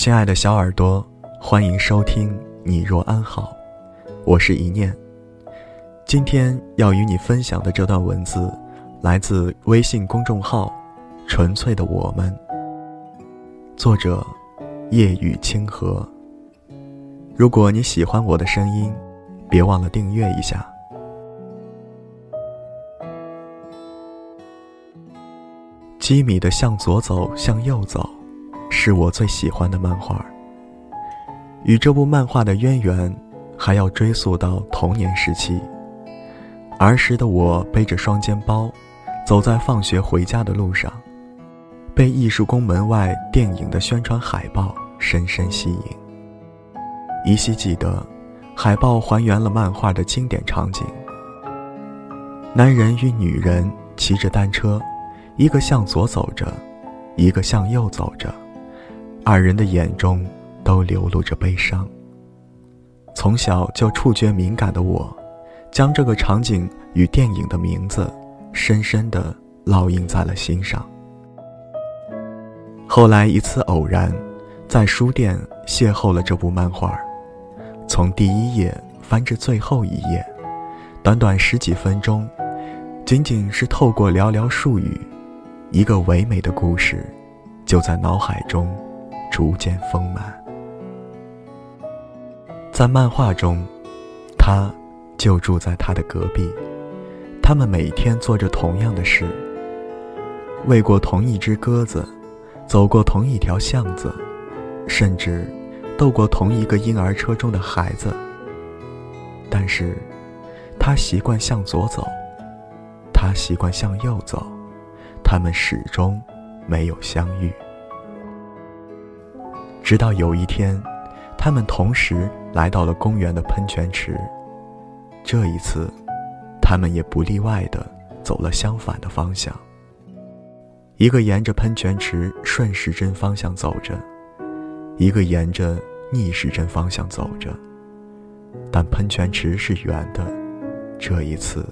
亲爱的小耳朵，欢迎收听《你若安好》，我是一念。今天要与你分享的这段文字，来自微信公众号“纯粹的我们”，作者夜雨清河。如果你喜欢我的声音，别忘了订阅一下。机米的《向左走，向右走》，是我最喜欢的漫画。与这部漫画的渊源，还要追溯到童年时期。儿时的我背着双肩包，走在放学回家的路上，被艺术宫门外电影的宣传海报深深吸引。依稀记得，海报还原了漫画的经典场景：男人与女人骑着单车。一个向左走着，一个向右走着，二人的眼中都流露着悲伤。从小就触觉敏感的我，将这个场景与电影的名字深深地烙印在了心上。后来一次偶然，在书店邂逅了这部漫画，从第一页翻至最后一页，短短十几分钟，仅仅是透过寥寥数语。一个唯美的故事，就在脑海中逐渐丰满。在漫画中，他就住在他的隔壁，他们每天做着同样的事：喂过同一只鸽子，走过同一条巷子，甚至逗过同一个婴儿车中的孩子。但是，他习惯向左走，他习惯向右走。他们始终没有相遇，直到有一天，他们同时来到了公园的喷泉池。这一次，他们也不例外的走了相反的方向。一个沿着喷泉池顺时针方向走着，一个沿着逆时针方向走着。但喷泉池是圆的，这一次，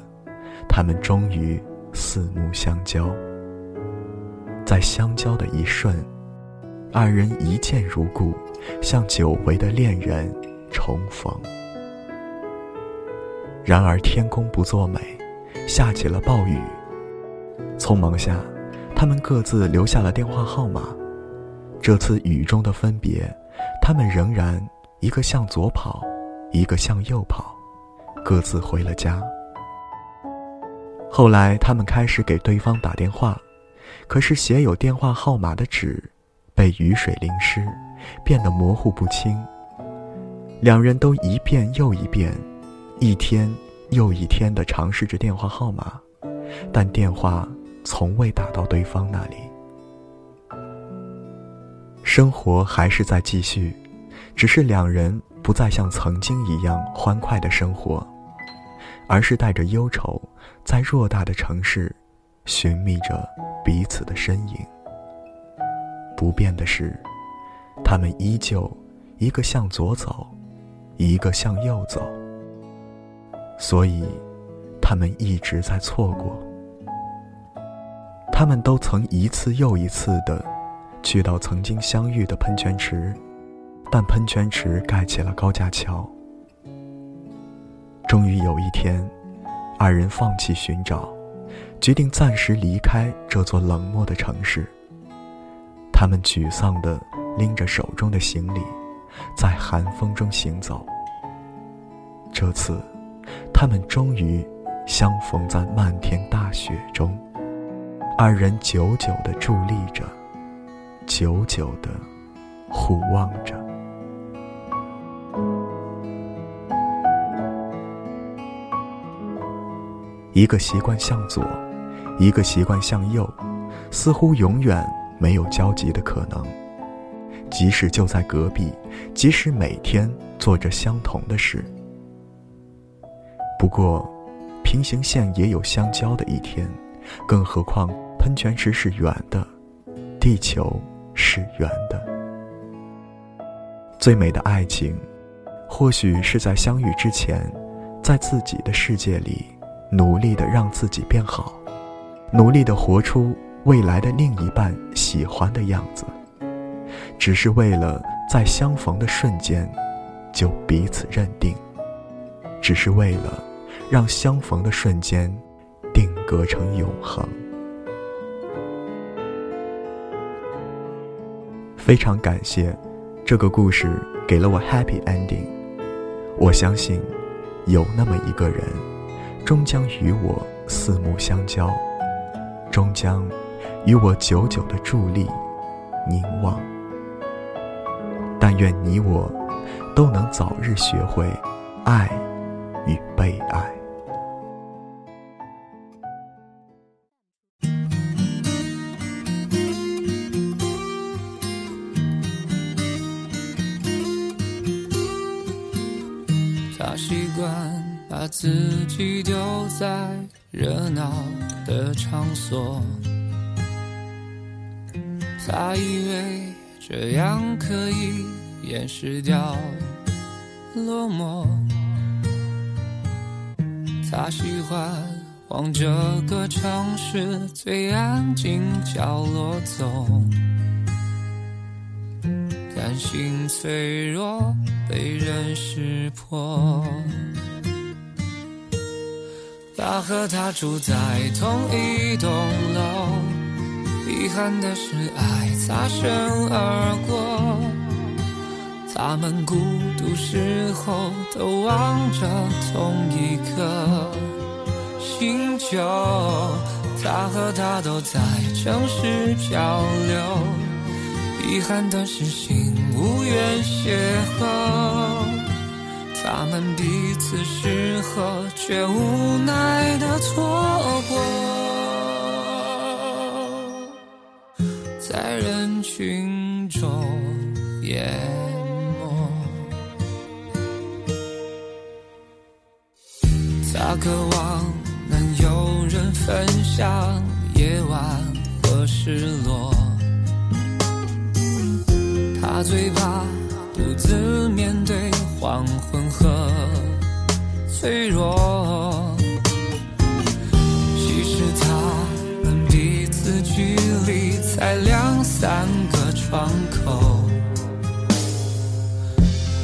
他们终于四目相交。在相交的一瞬，二人一见如故，像久违的恋人重逢。然而天公不作美，下起了暴雨。匆忙下，他们各自留下了电话号码。这次雨中的分别，他们仍然一个向左跑，一个向右跑，各自回了家。后来，他们开始给对方打电话。可是写有电话号码的纸，被雨水淋湿，变得模糊不清。两人都一遍又一遍，一天又一天地尝试着电话号码，但电话从未打到对方那里。生活还是在继续，只是两人不再像曾经一样欢快的生活，而是带着忧愁，在偌大的城市。寻觅着彼此的身影。不变的是，他们依旧一个向左走，一个向右走。所以，他们一直在错过。他们都曾一次又一次的去到曾经相遇的喷泉池，但喷泉池盖起了高架桥。终于有一天，二人放弃寻找。决定暂时离开这座冷漠的城市。他们沮丧地拎着手中的行李，在寒风中行走。这次，他们终于相逢在漫天大雪中。二人久久地伫立着，久久地互望着。一个习惯向左。一个习惯向右，似乎永远没有交集的可能。即使就在隔壁，即使每天做着相同的事。不过，平行线也有相交的一天，更何况喷泉池是圆的，地球是圆的。最美的爱情，或许是在相遇之前，在自己的世界里努力的让自己变好。努力的活出未来的另一半喜欢的样子，只是为了在相逢的瞬间就彼此认定，只是为了让相逢的瞬间定格成永恒。非常感谢，这个故事给了我 happy ending。我相信，有那么一个人，终将与我四目相交，终将与我久久的伫立凝望。但愿你我都能早日学会爱与被爱。他习惯把自己丢在热闹的场所，他以为这样可以掩饰掉落寞。他喜欢往这个城市最安静角落走。担心脆弱被人识破。他和她住在同一栋楼，遗憾的是爱擦身而过。他们孤独时候都望着同一颗星球。他和她都在城市漂流。遗憾的是，心无缘邂逅，他们彼此适合，却无奈的错过，群中淹没。他渴望能有人分享夜晚和失落。他最怕独自面对黄昏和脆弱。其实他们彼此距离才两三个窗口，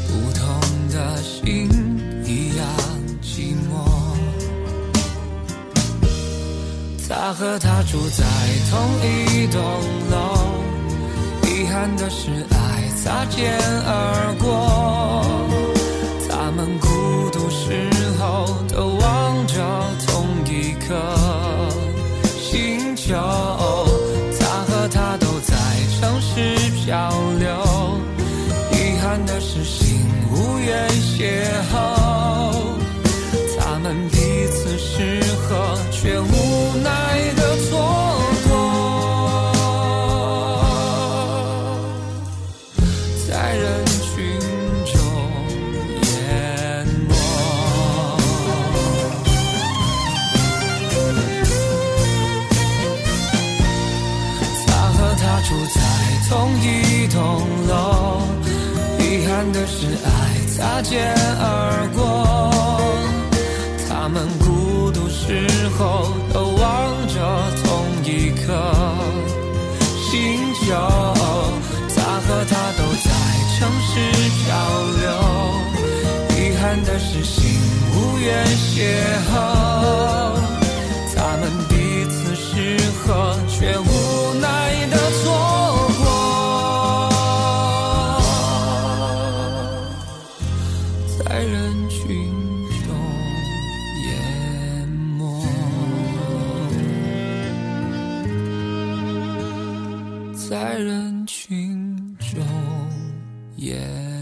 不同的心一样寂寞。他和她住在同一栋楼，遗憾的是爱。擦肩而过，流，遗憾的是心无缘邂逅。是爱擦肩而过。他们孤独时候都望着同一颗星球。他和她都在城市漂流，遗憾的是心无缘邂逅。在人群中，也。